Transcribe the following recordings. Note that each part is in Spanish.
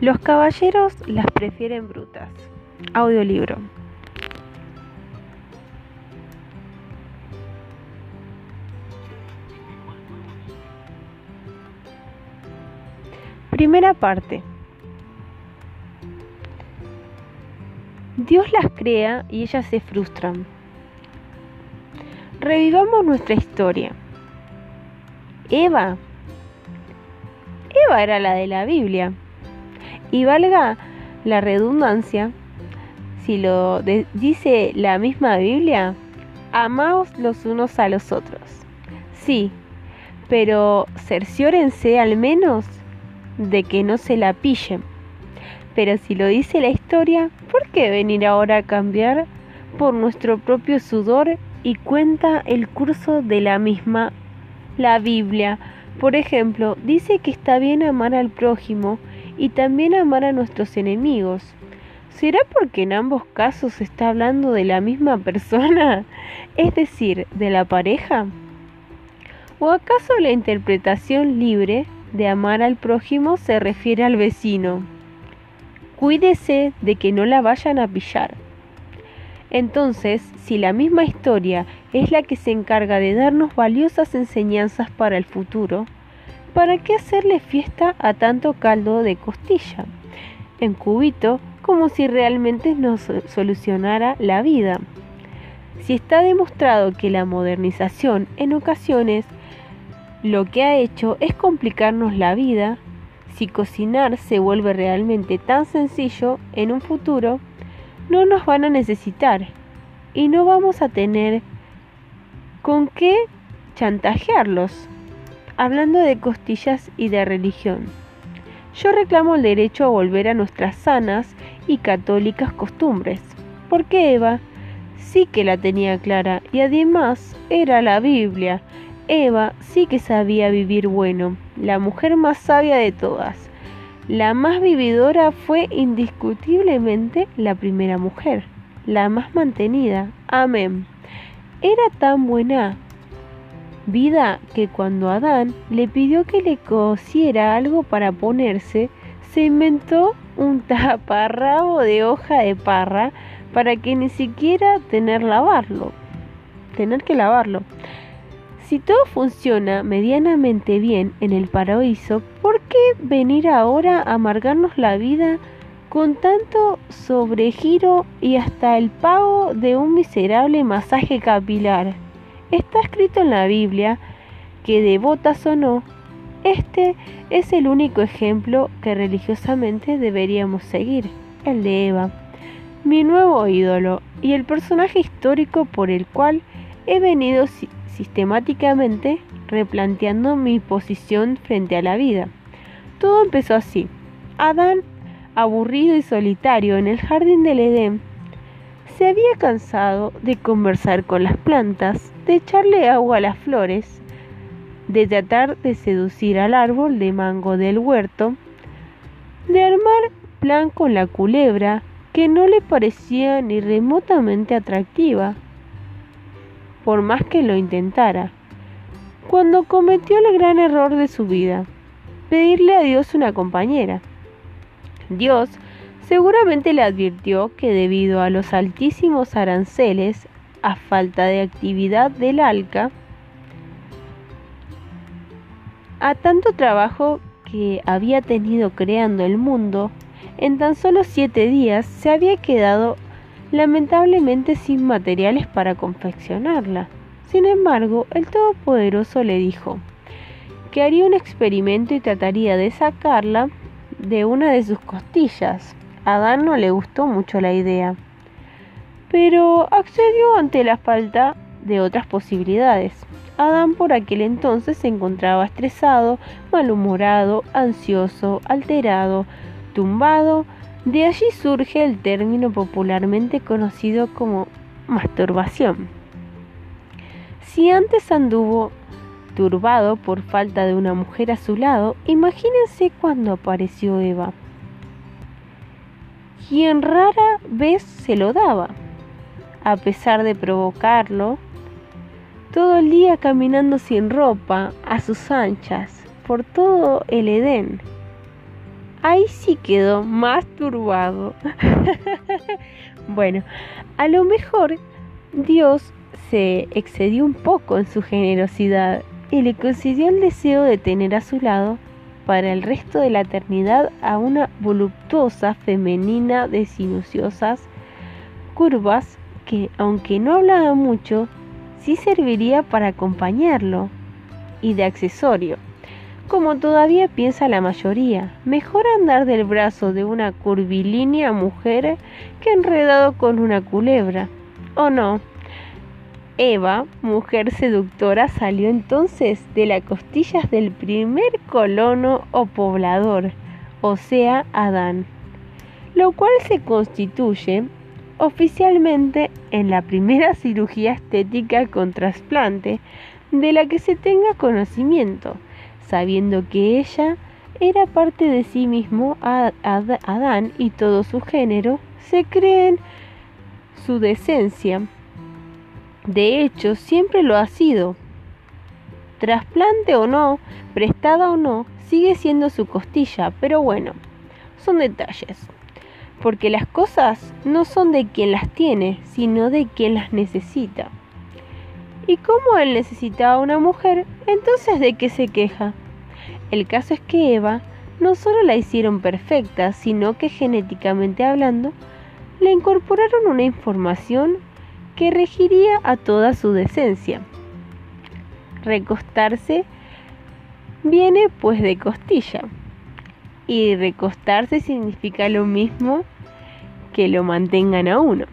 Los caballeros las prefieren brutas. Audiolibro. Primera parte. Dios las crea y ellas se frustran. Revivamos nuestra historia. Eva. Eva era la de la Biblia. Y valga la redundancia, si lo dice la misma Biblia, amaos los unos a los otros. Sí, pero cerciórense al menos de que no se la pillen. Pero si lo dice la historia, ¿por qué venir ahora a cambiar por nuestro propio sudor y cuenta el curso de la misma? La Biblia, por ejemplo, dice que está bien amar al prójimo y también amar a nuestros enemigos. ¿Será porque en ambos casos se está hablando de la misma persona? Es decir, de la pareja. ¿O acaso la interpretación libre de amar al prójimo se refiere al vecino? Cuídese de que no la vayan a pillar. Entonces, si la misma historia es la que se encarga de darnos valiosas enseñanzas para el futuro, ¿para qué hacerle fiesta a tanto caldo de costilla? En cubito, como si realmente nos solucionara la vida. Si está demostrado que la modernización en ocasiones lo que ha hecho es complicarnos la vida, si cocinar se vuelve realmente tan sencillo en un futuro, no nos van a necesitar y no vamos a tener con qué chantajearlos. Hablando de costillas y de religión, yo reclamo el derecho a volver a nuestras sanas y católicas costumbres, porque Eva sí que la tenía clara y además era la Biblia. Eva sí que sabía vivir bueno, la mujer más sabia de todas. La más vividora fue indiscutiblemente la primera mujer, la más mantenida. Amén. Era tan buena vida que cuando Adán le pidió que le cosiera algo para ponerse, se inventó un taparrabo de hoja de parra para que ni siquiera tener lavarlo, tener que lavarlo. Si todo funciona medianamente bien en el paraíso, ¿por qué venir ahora a amargarnos la vida con tanto sobregiro y hasta el pago de un miserable masaje capilar? Está escrito en la Biblia que devotas o no, este es el único ejemplo que religiosamente deberíamos seguir, el de Eva, mi nuevo ídolo y el personaje histórico por el cual he venido sistemáticamente replanteando mi posición frente a la vida. Todo empezó así. Adán, aburrido y solitario en el jardín del Edén, se había cansado de conversar con las plantas, de echarle agua a las flores, de tratar de seducir al árbol de mango del huerto, de armar plan con la culebra que no le parecía ni remotamente atractiva por más que lo intentara, cuando cometió el gran error de su vida, pedirle a Dios una compañera. Dios seguramente le advirtió que debido a los altísimos aranceles, a falta de actividad del ALCA, a tanto trabajo que había tenido creando el mundo, en tan solo siete días se había quedado lamentablemente sin materiales para confeccionarla. Sin embargo, el Todopoderoso le dijo que haría un experimento y trataría de sacarla de una de sus costillas. Adán no le gustó mucho la idea, pero accedió ante la falta de otras posibilidades. Adán por aquel entonces se encontraba estresado, malhumorado, ansioso, alterado, tumbado, de allí surge el término popularmente conocido como masturbación. Si antes anduvo turbado por falta de una mujer a su lado, imagínense cuando apareció Eva, quien rara vez se lo daba, a pesar de provocarlo, todo el día caminando sin ropa, a sus anchas, por todo el Edén ahí sí quedó más turbado. bueno, a lo mejor Dios se excedió un poco en su generosidad y le concedió el deseo de tener a su lado para el resto de la eternidad a una voluptuosa femenina de sinuosas curvas que, aunque no hablaba mucho, sí serviría para acompañarlo y de accesorio. Como todavía piensa la mayoría, mejor andar del brazo de una curvilínea mujer que enredado con una culebra. ¿O no? Eva, mujer seductora, salió entonces de las costillas del primer colono o poblador, o sea, Adán, lo cual se constituye oficialmente en la primera cirugía estética con trasplante de la que se tenga conocimiento sabiendo que ella era parte de sí mismo, Adán y todo su género se creen su decencia. De hecho, siempre lo ha sido. Trasplante o no, prestada o no, sigue siendo su costilla, pero bueno, son detalles. Porque las cosas no son de quien las tiene, sino de quien las necesita. Y como él necesitaba una mujer, entonces ¿de qué se queja? El caso es que Eva no solo la hicieron perfecta, sino que genéticamente hablando, le incorporaron una información que regiría a toda su decencia. Recostarse viene pues de costilla. Y recostarse significa lo mismo que lo mantengan a uno.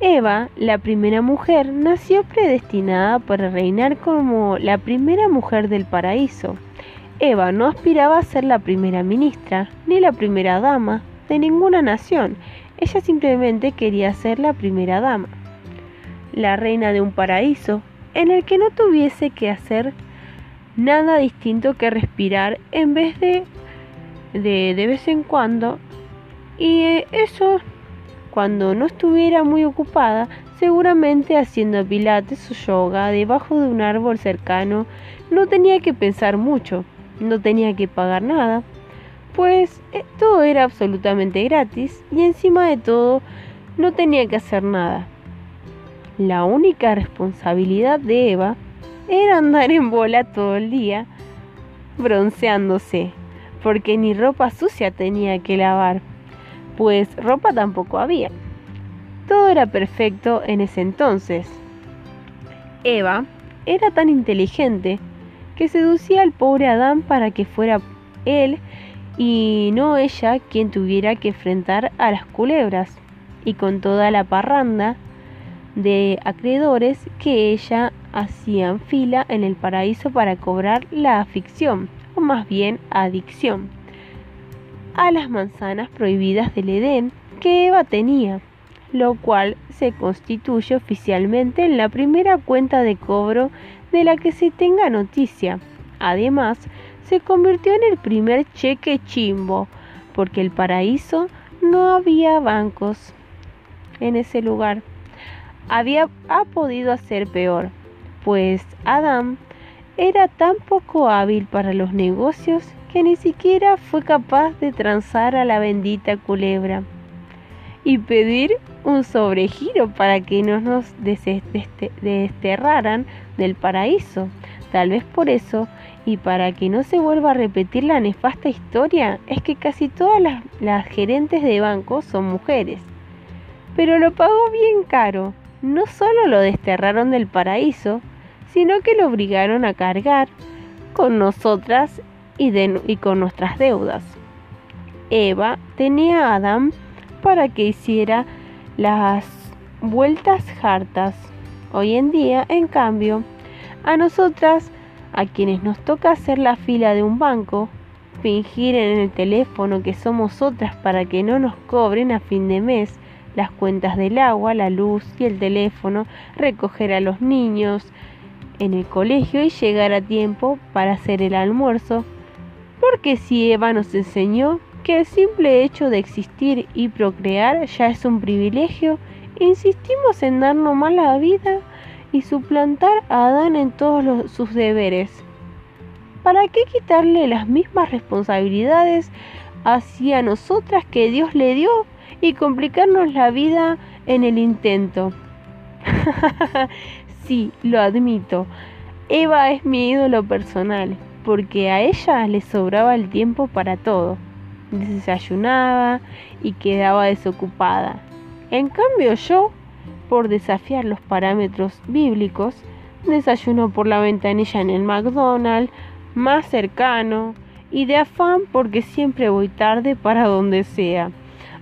Eva, la primera mujer, nació predestinada para reinar como la primera mujer del paraíso. Eva no aspiraba a ser la primera ministra ni la primera dama de ninguna nación. Ella simplemente quería ser la primera dama, la reina de un paraíso en el que no tuviese que hacer nada distinto que respirar en vez de de, de vez en cuando. Y eh, eso cuando no estuviera muy ocupada, seguramente haciendo pilates o yoga debajo de un árbol cercano, no tenía que pensar mucho, no tenía que pagar nada, pues eh, todo era absolutamente gratis y encima de todo no tenía que hacer nada. La única responsabilidad de Eva era andar en bola todo el día, bronceándose, porque ni ropa sucia tenía que lavar pues ropa tampoco había. Todo era perfecto en ese entonces. Eva era tan inteligente que seducía al pobre Adán para que fuera él y no ella quien tuviera que enfrentar a las culebras y con toda la parranda de acreedores que ella hacían fila en el paraíso para cobrar la afición, o más bien adicción a las manzanas prohibidas del Edén que Eva tenía, lo cual se constituye oficialmente en la primera cuenta de cobro de la que se tenga noticia. Además, se convirtió en el primer cheque chimbo, porque el paraíso no había bancos en ese lugar. Había ha podido hacer peor, pues Adán era tan poco hábil para los negocios que ni siquiera fue capaz de transar a la bendita culebra y pedir un sobregiro para que no nos desterraran del paraíso. Tal vez por eso, y para que no se vuelva a repetir la nefasta historia, es que casi todas las, gerentes de banco son mujeres. Pero lo pagó bien caro. No solo lo desterraron del paraíso, sino que lo obligaron a cargar con nosotras y, con nuestras deudas. Eva tenía a Adán para que hiciera las vueltas hartas. Hoy en día, en cambio, a nosotras, a quienes nos toca hacer la fila de un banco, fingir en el teléfono que somos otras para que no nos cobren a fin de mes las cuentas del agua, la luz y el teléfono, recoger a los niños en el colegio y llegar a tiempo para hacer el almuerzo, porque si Eva nos enseñó que el simple hecho de existir y procrear ya es un privilegio, insistimos en darnos más la vida y suplantar a Adán en todos sus deberes. ¿Para qué quitarle las mismas responsabilidades hacia nosotras que Dios le dio y complicarnos la vida en el intento? sí, lo admito. Eva es mi ídolo personal, porque a ella le sobraba el tiempo para todo. Desayunaba y quedaba desocupada. En cambio yo, por desafiar los parámetros bíblicos, desayuno por la ventanilla en el McDonald's más cercano y de afán porque siempre voy tarde para donde sea.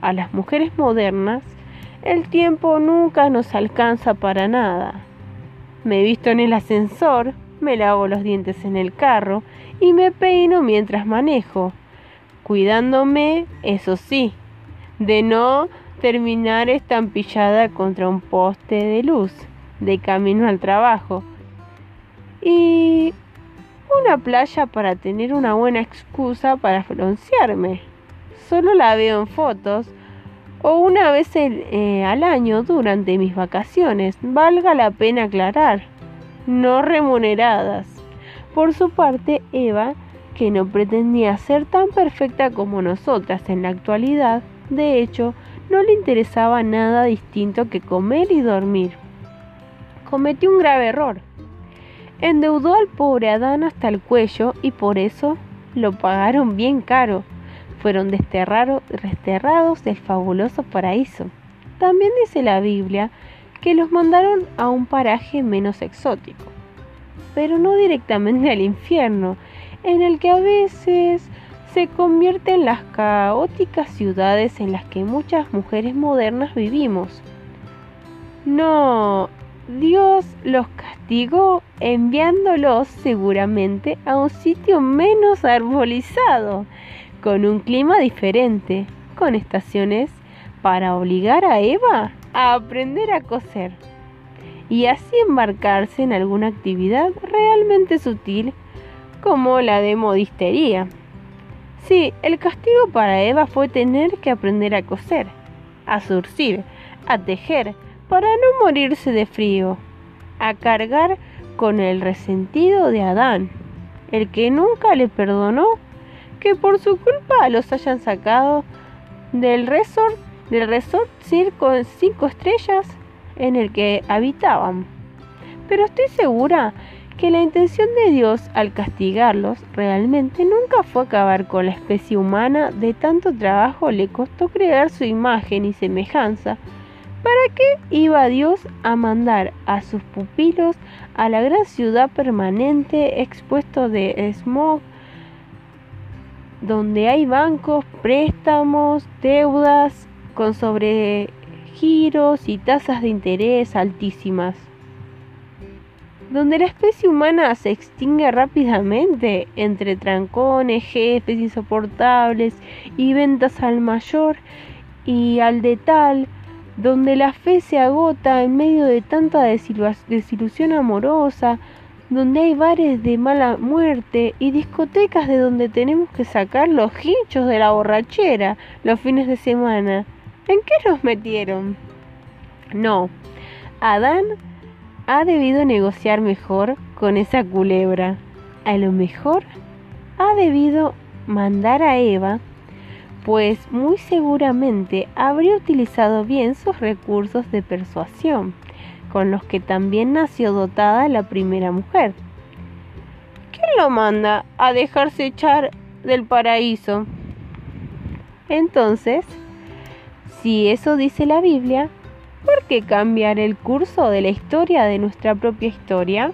A las mujeres modernas el tiempo nunca nos alcanza para nada. Me visto en el ascensor, me lavo los dientes en el carro y me peino mientras manejo, cuidándome, eso sí, de no terminar estampillada contra un poste de luz de camino al trabajo. Y una playa para tener una buena excusa para broncearme. Solo la veo en fotos o una vez eh, al año durante mis vacaciones, valga la pena aclarar, no remuneradas. Por su parte, Eva, que no pretendía ser tan perfecta como nosotras en la actualidad, de hecho, no le interesaba nada distinto que comer y dormir. Cometió un grave error. Endeudó al pobre Adán hasta el cuello y por eso lo pagaron bien caro fueron desterrados del fabuloso paraíso. También dice la Biblia que los mandaron a un paraje menos exótico, pero no directamente al infierno, en el que a veces se convierten las caóticas ciudades en las que muchas mujeres modernas vivimos. No, Dios los castigó enviándolos seguramente a un sitio menos arbolizado, con un clima diferente, con estaciones para obligar a Eva a aprender a coser y así embarcarse en alguna actividad realmente sutil como la de modistería. Sí, el castigo para Eva fue tener que aprender a coser, a surcir, a tejer, para no morirse de frío, a cargar con el resentido de Adán, el que nunca le perdonó que por su culpa los hayan sacado del resort, del resort circo cinco estrellas en el que habitaban. Pero estoy segura que la intención de Dios al castigarlos realmente nunca fue acabar con la especie humana de tanto trabajo le costó crear su imagen y semejanza. ¿Para qué iba Dios a mandar a sus pupilos a la gran ciudad permanente expuesto de smog, donde hay bancos, préstamos, deudas con sobregiros y tasas de interés altísimas, donde la especie humana se extingue rápidamente entre trancones, jefes insoportables y ventas al mayor y al de tal, donde la fe se agota en medio de tanta desilusión amorosa, donde hay bares de mala muerte y discotecas de donde tenemos que sacar los hinchos de la borrachera los fines de semana. ¿En qué nos metieron? No, Adán ha debido negociar mejor con esa culebra. A lo mejor ha debido mandar a Eva, pues muy seguramente habría utilizado bien sus recursos de persuasión con los que también nació dotada la primera mujer. ¿Quién lo manda a dejarse echar del paraíso? Entonces, si eso dice la Biblia, ¿por qué cambiar el curso de la historia de nuestra propia historia?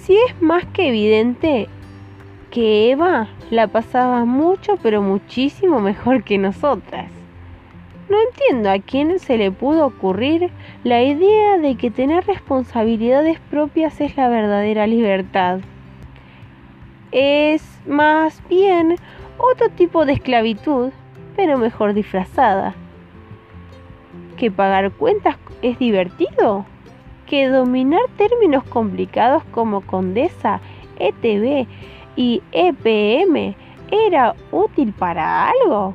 Si es más que evidente que Eva la pasaba mucho, pero muchísimo mejor que nosotras. No entiendo a quién se le pudo ocurrir la idea de que tener responsabilidades propias es la verdadera libertad. Es más bien otro tipo de esclavitud, pero mejor disfrazada. ¿Que pagar cuentas es divertido? ¿Que dominar términos complicados como condesa, ETB y EPM era útil para algo?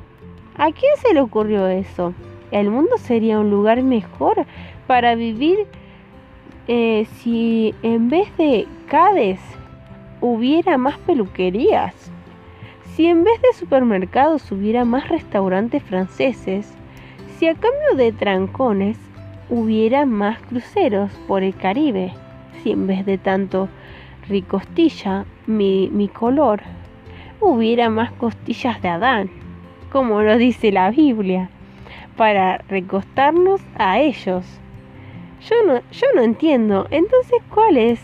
¿A quién se le ocurrió eso? El mundo sería un lugar mejor para vivir eh, si en vez de Cades hubiera más peluquerías, si en vez de supermercados hubiera más restaurantes franceses, si a cambio de trancones hubiera más cruceros por el Caribe, si en vez de tanto ricostilla, mi, mi color, hubiera más costillas de Adán, como lo dice la Biblia, para recostarnos a ellos. Yo no, yo no entiendo, entonces, ¿cuál es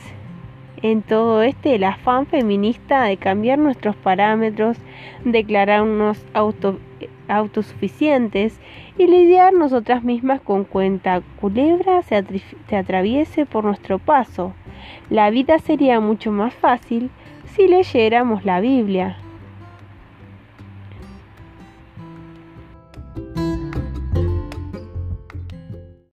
en todo este el afán feminista de cambiar nuestros parámetros, declararnos auto, autosuficientes y lidiar nosotras mismas con cuenta culebra se, se atraviese por nuestro paso. La vida sería mucho más fácil si leyéramos la Biblia.